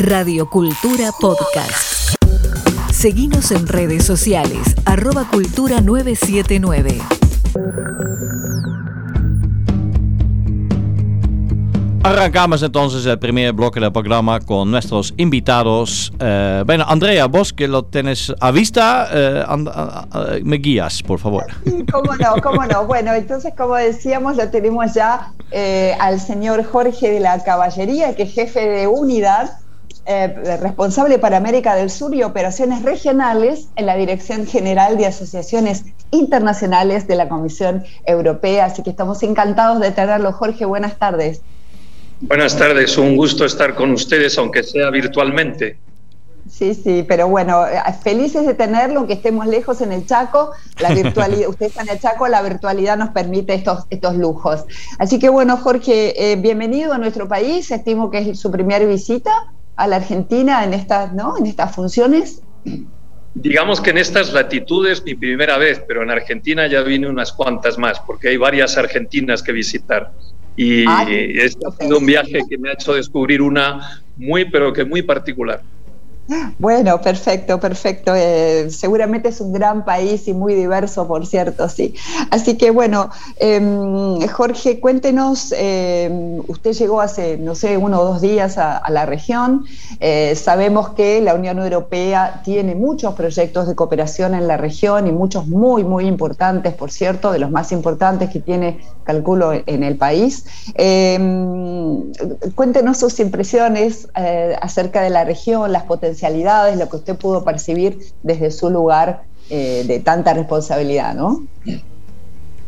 Radio Cultura Podcast. Seguimos en redes sociales, arroba cultura 979. Arrancamos entonces el primer bloque del programa con nuestros invitados. Eh, bueno, Andrea, vos que lo tenés a vista, eh, and, me guías, por favor. Cómo no, cómo no. Bueno, entonces, como decíamos, lo tenemos ya eh, al señor Jorge de la Caballería, que es jefe de unidad, eh, responsable para América del Sur y operaciones regionales en la Dirección General de Asociaciones Internacionales de la Comisión Europea. Así que estamos encantados de tenerlo. Jorge, buenas tardes. Buenas tardes, un gusto estar con ustedes, aunque sea virtualmente. Sí, sí, pero bueno, felices de tenerlo, aunque estemos lejos en el Chaco, la virtualidad, usted está en el Chaco, la virtualidad nos permite estos, estos lujos. Así que bueno, Jorge, eh, bienvenido a nuestro país, estimo que es su primera visita a la Argentina en estas, ¿no? en estas funciones. Digamos que en estas latitudes mi primera vez, pero en Argentina ya vine unas cuantas más, porque hay varias argentinas que visitar. Y este ha sido un viaje que me ha hecho descubrir una muy, pero que muy particular. Bueno, perfecto, perfecto. Eh, seguramente es un gran país y muy diverso, por cierto, sí. Así que bueno, eh, Jorge, cuéntenos, eh, usted llegó hace, no sé, uno o dos días a, la región. Eh, sabemos que la Unión Europea tiene muchos proyectos de cooperación en la región y muchos muy, muy importantes, por cierto, de los más importantes que tiene, calculo, en el país. Eh, cuéntenos sus impresiones acerca de la región, las potencialidades lo que usted pudo percibir desde su lugar eh, de tanta responsabilidad, ¿no?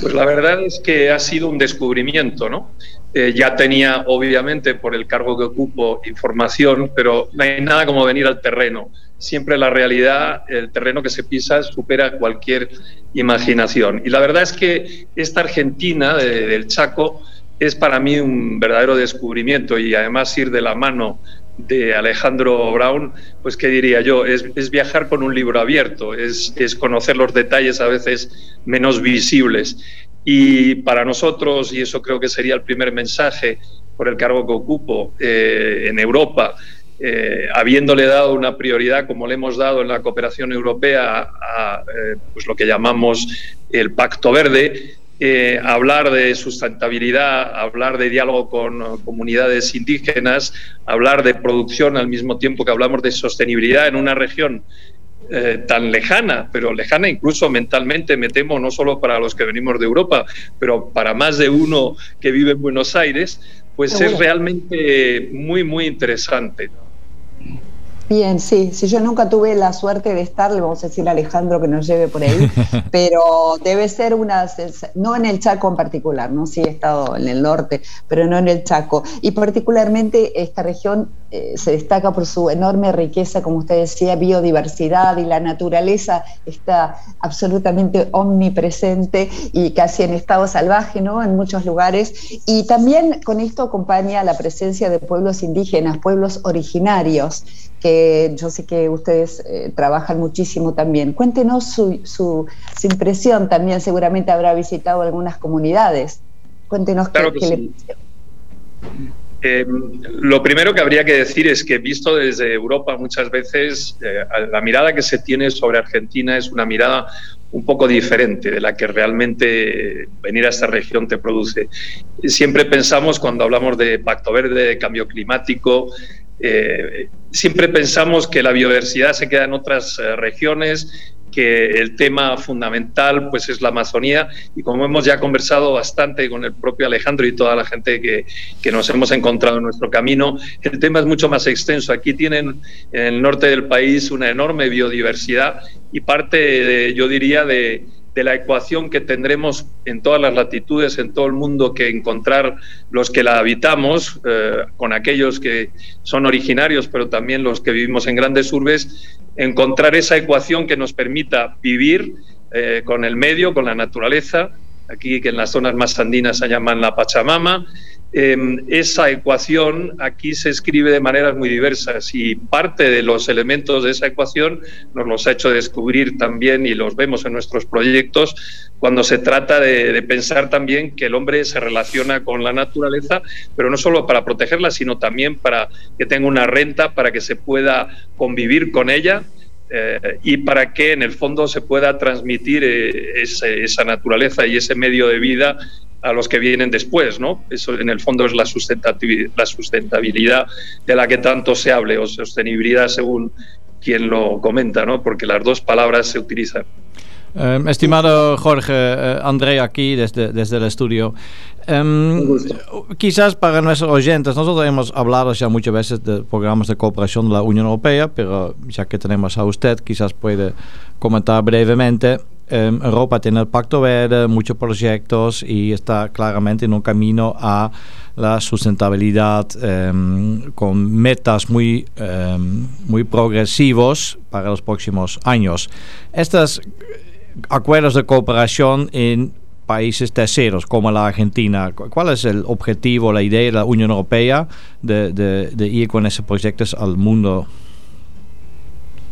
Pues la verdad es que ha sido un descubrimiento, ¿no? Eh, ya tenía, obviamente, por el cargo que ocupo, información, pero no hay nada como venir al terreno. Siempre la realidad, el terreno que se pisa, supera cualquier imaginación. Y la verdad es que esta Argentina de, del Chaco es para mí un verdadero descubrimiento y además ir de la mano de Alejandro Brown, pues qué diría yo, es, es viajar con un libro abierto, es, es, conocer los detalles a veces menos visibles. Y para nosotros, y eso creo que sería el primer mensaje por el cargo que ocupo eh, en Europa, eh, habiéndole dado una prioridad, como le hemos dado en la cooperación europea, a, eh, pues lo que llamamos el Pacto Verde, eh, hablar de sustentabilidad, hablar de diálogo con uh, comunidades indígenas, hablar de producción al mismo tiempo que hablamos de sostenibilidad en una región eh, tan lejana, pero lejana incluso mentalmente, me temo, no solo para los que venimos de Europa, pero para más de uno que vive en Buenos Aires, pues es realmente muy, muy interesante. Bien, sí, sí, yo nunca tuve la suerte de estar, le vamos a decir a Alejandro que nos lleve por ahí, pero debe ser una, no en el Chaco en particular, ¿no? Sí he estado en el norte, pero no en el Chaco. Y particularmente esta región eh, se destaca por su enorme riqueza, como usted decía, biodiversidad y la naturaleza está absolutamente omnipresente y casi en estado salvaje, ¿no? En muchos lugares. Y también con esto acompaña la presencia de pueblos indígenas, pueblos originarios que yo sé que ustedes eh, trabajan muchísimo también. Cuéntenos su, su, su, impresión también, seguramente habrá visitado algunas comunidades. Cuéntenos claro qué, qué sí. le eh, lo primero que habría que decir es que visto desde Europa muchas veces eh, la mirada que se tiene sobre Argentina es una mirada un poco diferente de la que realmente venir a esta región te produce. Siempre pensamos cuando hablamos de Pacto Verde, de cambio climático, eh, siempre pensamos que la biodiversidad se queda en otras eh, regiones, que el tema fundamental pues es la Amazonía y como hemos ya conversado bastante con el propio Alejandro y toda la gente que, que, nos hemos encontrado en nuestro camino, el tema es mucho más extenso. Aquí tienen en el norte del país una enorme biodiversidad y parte, de, yo diría, de, de la ecuación que tendremos en todas las latitudes, en todo el mundo, que encontrar los que la habitamos, eh, con aquellos que son originarios, pero también los que vivimos en grandes urbes, encontrar esa ecuación que nos permita vivir eh, con el medio, con la naturaleza, aquí que en las zonas más andinas se llaman la Pachamama, Em, esa ecuación aquí se escribe de maneras muy diversas y parte de los elementos de esa ecuación nos los ha hecho descubrir también y los vemos en nuestros proyectos cuando se trata de, pensar también que el hombre se relaciona con la naturaleza, pero no solo para protegerla, sino también para que tenga una renta, para que se pueda convivir con ella. Eh, y para que en el fondo se pueda transmitir eh, esa naturaleza y ese medio de vida a los que vienen después, ¿no? Eso en el fondo es la sustentabilidad, la sustentabilidad de la que tanto se hable, o sostenibilidad según quien lo comenta, ¿no? Porque las dos palabras se utilizan. Em, estimado Jorge, eh, André aquí desde, desde el estudio. Um, quizás para nuestros oyentes, nosotros hemos hablado ya muchas veces de programas de cooperación de la Unión Europea, pero ya que tenemos a usted, quizás puede comentar brevemente Em, Europa tiene el Pacto Verde, muchos proyectos y está claramente en un camino a la sustentabilidad con metas muy, muy progresivos para los próximos años. Estos acuerdos de cooperación en países terceros como la Argentina, ¿cuál es el objetivo, la idea de la Unión Europea de, de, ir con esos proyectos al mundo?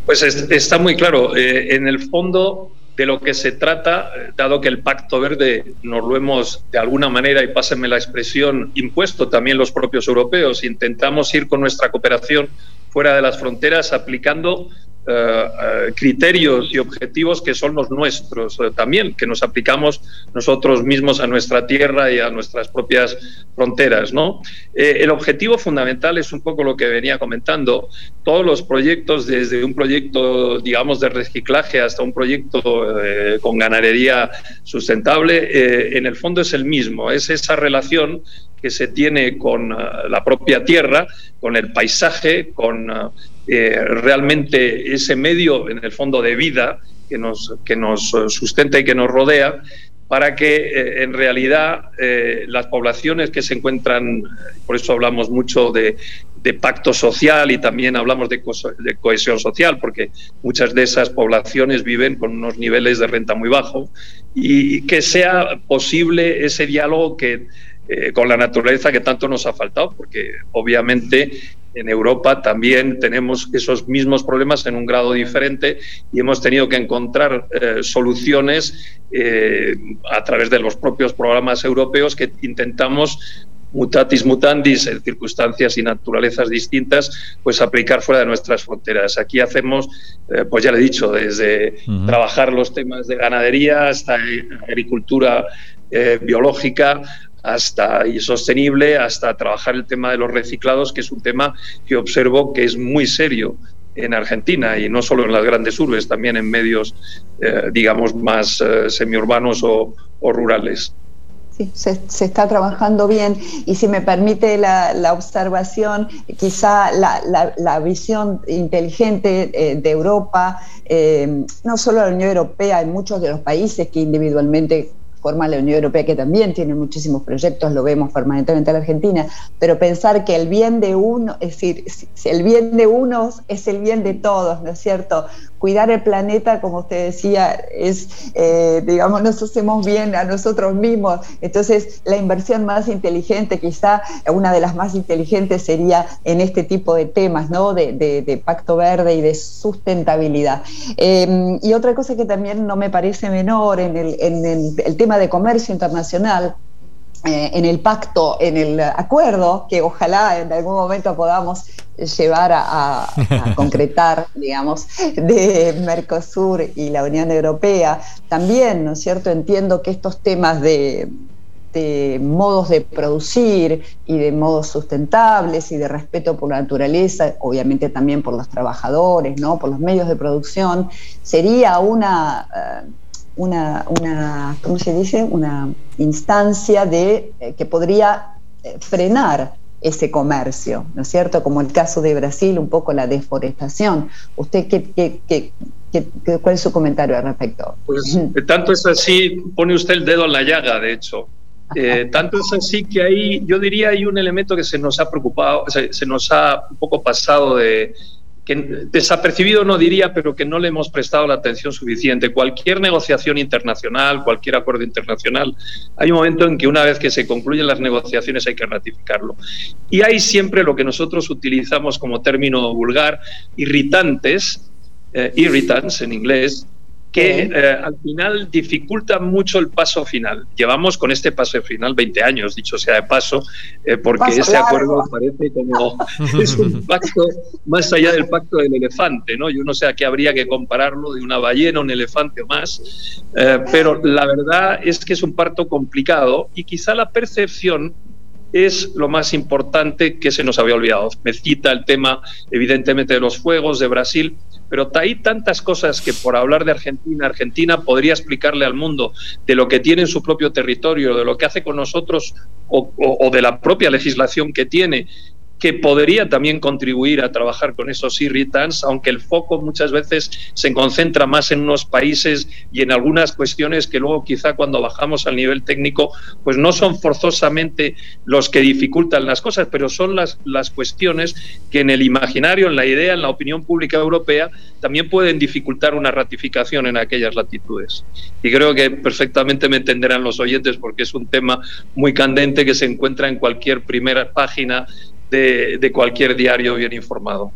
Pues está muy claro. Eh, en el fondo, de lo que se trata, dado que el Pacto Verde nos lo hemos de alguna manera, y pásenme la expresión, impuesto también los propios europeos, intentamos ir con nuestra cooperación fuera de las fronteras aplicando eh, eh, criterios y objetivos que son los nuestros eh, también, que nos aplicamos nosotros mismos a nuestra tierra y a nuestras propias fronteras. ¿no? el objetivo fundamental es un poco lo que venía comentando. Todos los proyectos, desde un proyecto, digamos, de reciclaje hasta un proyecto con ganadería sustentable, en el fondo es el mismo, es esa relación que se tiene con la propia tierra, con el paisaje, con eh, realmente ese medio, en el fondo, de vida que nos, que nos sustenta y que nos rodea, para que eh, en realidad eh, las poblaciones que se encuentran, por eso hablamos mucho de, pacto social y también hablamos de, de, cohesión social, porque muchas de esas poblaciones viven con unos niveles de renta muy bajos, y que sea posible ese diálogo que, con la naturaleza que tanto nos ha faltado, porque obviamente en Europa también tenemos esos mismos problemas en un grado diferente y hemos tenido que encontrar eh, soluciones eh, a través de los propios programas europeos que intentamos mutatis mutandis, en circunstancias y naturalezas distintas, pues aplicar fuera de nuestras fronteras. Aquí hacemos, eh, pues ya le he dicho, desde trabajar los temas de ganadería hasta agricultura biológica, hasta y sostenible, hasta trabajar el tema de los reciclados, que es un tema que observo que es muy serio en Argentina y no solo en las grandes urbes, también en medios, eh, digamos, más eh, semiurbanos o, rurales. Sí, se, está trabajando bien y si me permite la, observación, quizá la, visión inteligente eh, de Europa, no solo la Unión Europea, hay muchos de los países que individualmente forma la Unión Europea, que también tiene muchísimos proyectos, lo vemos permanentemente en la Argentina, pero pensar que el bien de uno, es decir, si el bien de unos es el bien de todos, ¿no es cierto? Cuidar el planeta, como usted decía, es, eh, digamos, nos hacemos bien a nosotros mismos. Entonces, la inversión más inteligente, quizá una de las más inteligentes sería en este tipo de temas, ¿no? De, pacto verde y de sustentabilidad. Em, y otra cosa que también no me parece menor en el, en el tema de comercio internacional, eh, en el pacto, en el acuerdo, que ojalá en algún momento podamos llevar a, concretar, digamos, de Mercosur y la Unión Europea. También, ¿no es cierto?, entiendo que estos temas de, de modos de producir y de modos sustentables y de respeto por la naturaleza, obviamente también por los trabajadores, ¿no? por los medios de producción, sería una... Eh, una, una, ¿cómo se dice? Una instancia de, eh, que podría eh, frenar ese comercio, ¿no es cierto? Como el caso de Brasil, un poco la deforestación. ¿Usted qué, qué, qué, cuál es su comentario al respecto? Pues tanto es así, pone usted el dedo en la llaga, de hecho. Eh, tanto es así que ahí, yo diría, hay un elemento que se nos ha preocupado, se, se nos ha un poco pasado de, que desapercibido no diría, pero que no le hemos prestado la atención suficiente. Cualquier negociación internacional, cualquier acuerdo internacional, hay un momento en que una vez que se concluyen las negociaciones hay que ratificarlo. Y hay siempre lo que nosotros utilizamos como término vulgar, irritantes, eh, irritants en inglés, que eh, al final dificulta mucho el paso final. Llevamos con este paso final 20 años, dicho sea de paso, eh, porque ese acuerdo parece como es un pacto más allá del pacto del elefante, ¿no? Yo no sé a qué habría que compararlo de una ballena, un elefante o más, eh, pero la verdad es que es un parto complicado y quizá la percepción es lo más importante que se nos había olvidado. Me cita el tema, evidentemente, de los fuegos de Brasil, pero hay tantas cosas que por hablar de Argentina, Argentina podría explicarle al mundo de lo que tiene en su propio territorio, de lo que hace con nosotros o, de la propia legislación que tiene que podría también contribuir a trabajar con esos irritants, aunque el foco muchas veces se concentra más en unos países y en algunas cuestiones que luego quizá cuando bajamos al nivel técnico, pues no son forzosamente los que dificultan las cosas, pero son las, las cuestiones que en el imaginario, en la idea, en la opinión pública europea, también pueden dificultar una ratificación en aquellas latitudes. Y creo que perfectamente me entenderán los oyentes porque es un tema muy candente que se encuentra en cualquier primera página de, cualquier diario bien informado.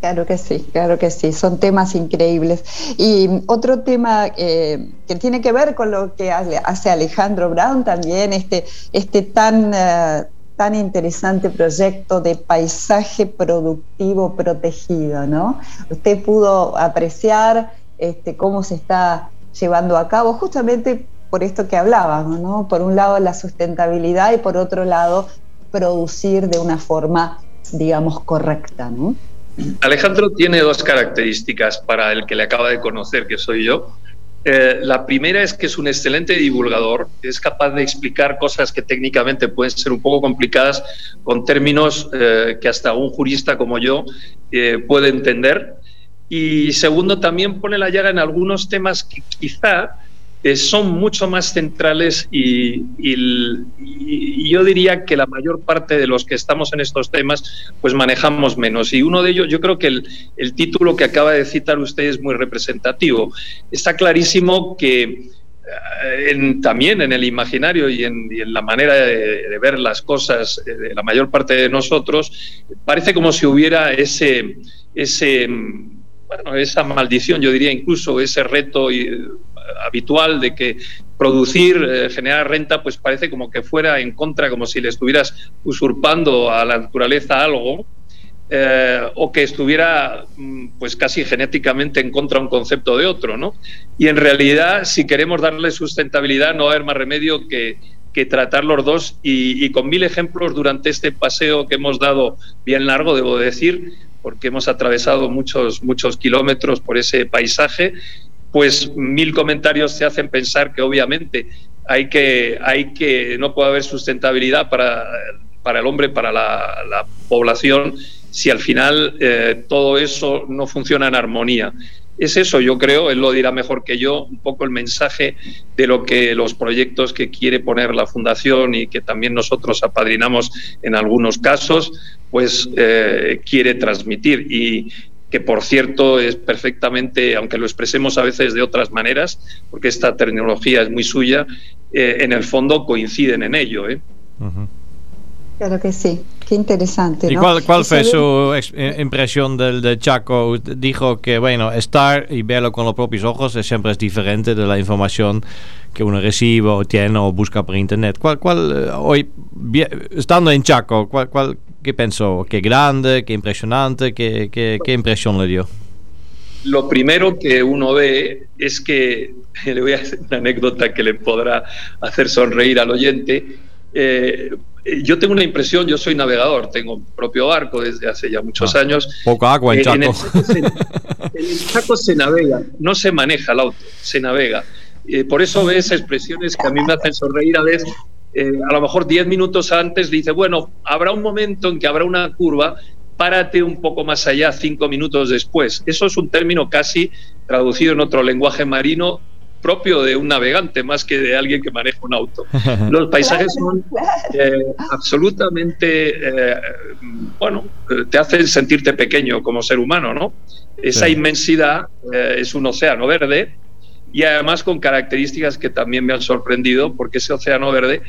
Claro que sí, claro que sí, son temas increíbles. Y otro tema eh, que tiene que ver con lo que hace Alejandro Brown también, este, este tan, eh, tan interesante proyecto de paisaje productivo protegido, ¿no? Usted pudo apreciar este, cómo se está llevando a cabo justamente por esto que hablábamos, ¿no? Por un lado la sustentabilidad y por otro lado producir de una forma, digamos, correcta. ¿no? Alejandro tiene dos características para el que le acaba de conocer, que soy yo. Eh, la primera es que es un excelente divulgador, es capaz de explicar cosas que técnicamente pueden ser un poco complicadas con términos eh, que hasta un jurista como yo eh, puede entender. Y segundo, también pone la llaga en algunos temas que quizá eh, son mucho más centrales y, yo diría que la mayor parte de los que estamos en estos temas pues manejamos menos. Y uno de ellos, yo creo que el, título que acaba de citar usted es muy representativo. Está clarísimo que eh, también en el imaginario y en, la manera de, ver las cosas de la mayor parte de nosotros, parece como si hubiera ese, ese, bueno, esa maldición, yo diría incluso ese reto habitual de que producir, eh, generar renta, pues parece como que fuera en contra, como si le estuvieras usurpando a la naturaleza algo, eh, o que estuviera mm, pues casi genéticamente en contra un concepto de otro, ¿no? Y en realidad, si queremos darle sustentabilidad, no va a haber más remedio que, que tratar los dos y, y, con mil ejemplos durante este paseo que hemos dado bien largo, debo decir, porque hemos atravesado muchos, muchos kilómetros por ese paisaje pues mil comentarios se hacen pensar que obviamente hay que, hay que no puede haber sustentabilidad para, para el hombre, para la, población, si al final eh, todo eso no funciona en armonía. Es eso, yo creo, él lo dirá mejor que yo, un poco el mensaje de lo que los proyectos que quiere poner la Fundación y que también nosotros apadrinamos en algunos casos, pues eh, quiere transmitir. Y, que por cierto es perfectamente, aunque lo expresemos a veces de otras maneras, porque esta tecnología es muy suya, eh, en el fondo coinciden en ello. ¿eh? Claro que sí, qué interesante. ¿Y cuál, fue su eh, impresión del de Chaco? Dijo que, bueno, estar y verlo con los propios ojos siempre es diferente de la información que uno recibe o tiene o busca por internet. ¿Cuál, cuál hoy, estando en Chaco, cuál, cuál, ¿Qué pensó? ¿Qué grande? ¿Qué impresionante? ¿Qué, qué, impresión le dio? Lo primero que uno ve es que, le voy a hacer una anécdota que le podrá hacer sonreír al oyente. Eh, yo tengo una impresión, yo soy navegador, tengo propio barco desde hace ya muchos ah, años. Poca agua en Chaco. En el, Chaco se, navega, no se maneja el auto, se navega. Eh, por eso ves expresiones que a mí me hacen sonreír a veces, eh, a lo mejor 10 minutos antes dice, bueno, habrá un momento en que habrá una curva, párate un poco más allá cinco minutos después. Eso es un término casi traducido en otro lenguaje marino propio de un navegante más que de alguien que maneja un auto. Los paisajes son eh, absolutamente, eh, bueno, te hacen sentirte pequeño como ser humano, ¿no? Esa inmensidad es un océano verde y además con características que también me han sorprendido porque ese océano verde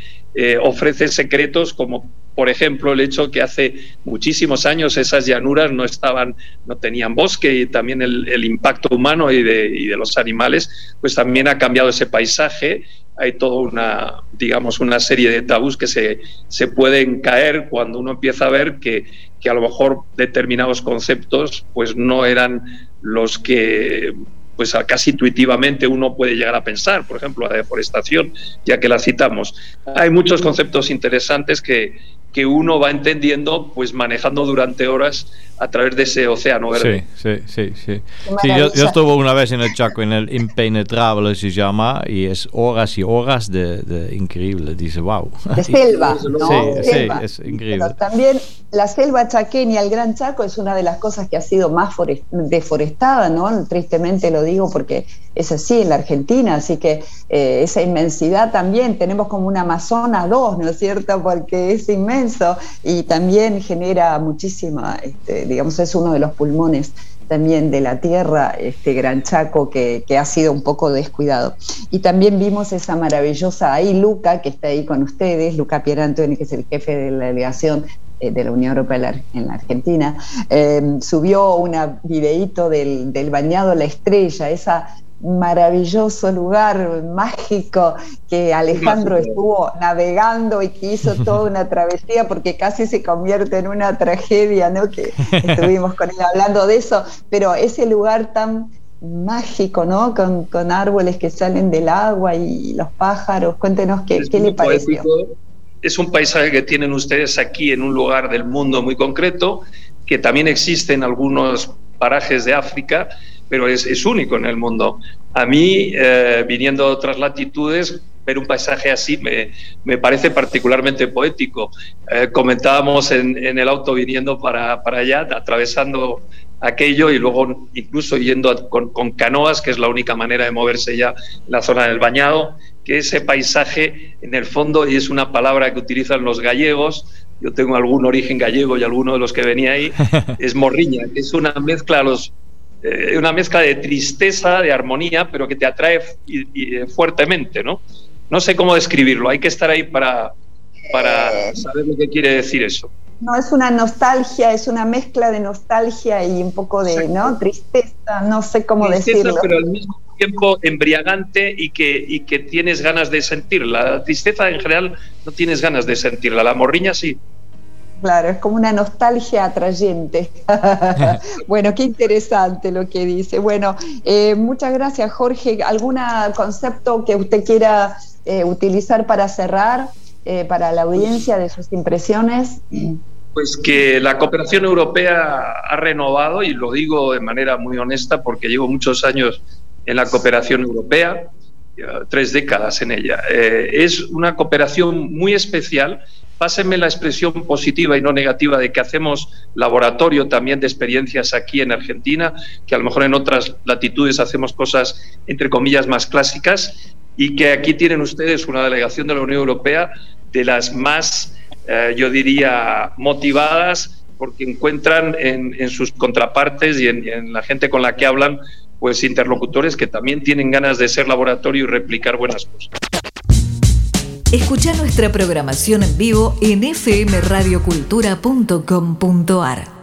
ofrece secretos como por ejemplo, el hecho que hace muchísimos años esas llanuras no estaban, no tenían bosque y también el, impacto humano y de, y de, los animales, pues también ha cambiado ese paisaje. Hay toda una, digamos, una serie de tabús que se, se pueden caer cuando uno empieza a ver que, que a lo mejor determinados conceptos pues no eran los que pues casi intuitivamente uno puede llegar a pensar, por ejemplo, la deforestación, ya que la citamos. Hay muchos conceptos interesantes que, que uno va entendiendo, pues manejando durante horas a través de ese océano verde. Sí, sí, sí. sí. yo, estuve una vez en el Chaco, en el Impenetrable se llama, y es horas y horas de, de increíble. Dice, wow. De selva, ¿no? Sí, sí, es increíble. Pero también la selva chaqueña, el Gran Chaco, es una de las cosas que ha sido más deforestada, ¿no? Tristemente lo digo porque es así en la Argentina, así que eh, esa inmensidad también, tenemos como una Amazonas 2, ¿no es cierto? Porque es inmenso y también genera muchísima, este, digamos, es uno de los pulmones también de la tierra, este Gran Chaco que, ha sido un poco descuidado. Y también vimos esa maravillosa, ahí Luca, que está ahí con ustedes, Luca Pierantoni, que es el jefe de la delegación eh, de la Unión Europea en la Argentina, eh, subió un videíto del, del bañado La Estrella, esa maravilloso lugar mágico que Alejandro estuvo navegando y que hizo toda una travesía porque casi se convierte en una tragedia, ¿no? Que estuvimos con él hablando de eso, pero ese lugar tan mágico, ¿no? Con, con árboles que salen del agua y los pájaros. Cuéntenos qué, qué le pareció. Es un paisaje que tienen ustedes aquí en un lugar del mundo muy concreto, que también existe en algunos parajes de África pero es, único en el mundo. A mí, eh, viniendo de otras latitudes, ver un paisaje así me, me parece particularmente poético. Eh, comentábamos en, en, el auto viniendo para, para, allá, atravesando aquello y luego incluso yendo con, con, canoas, que es la única manera de moverse ya en la zona del bañado, que ese paisaje, en el fondo, y es una palabra que utilizan los gallegos, yo tengo algún origen gallego y alguno de los que venía ahí, es morriña, que es una mezcla a los eh, una mezcla de tristeza, de armonía, pero que te atrae y, eh, fuertemente, ¿no? No sé cómo describirlo, hay que estar ahí para, para eh. saber lo que quiere decir eso. No, es una nostalgia, es una mezcla de nostalgia y un poco de ¿no? tristeza, no sé cómo decirlo. Pero al mismo tiempo embriagante y que, y que tienes ganas de sentirla. La tristeza en general no tienes ganas de sentirla, la morriña sí. Claro, es como una nostalgia atrayente. bueno, qué interesante lo que dice. Bueno, eh, muchas gracias, Jorge. ¿Algún concepto que usted quiera eh, utilizar para cerrar, eh, para la audiencia de sus impresiones? Pues que la cooperación europea ha renovado, y lo digo de manera muy honesta porque llevo muchos años en la cooperación europea, tres décadas en ella. es una cooperación muy especial pásenme la expresión positiva y no negativa de que hacemos laboratorio también de experiencias aquí en Argentina, que a lo mejor en otras latitudes hacemos cosas, entre comillas, más clásicas, y que aquí tienen ustedes una delegación de la Unión Europea de las más, eh, yo diría, motivadas, porque encuentran en, sus contrapartes y en, en la gente con la que hablan, pues interlocutores que también tienen ganas de ser laboratorio y replicar buenas cosas. Escucha nuestra programación en vivo en fmradiocultura.com.ar.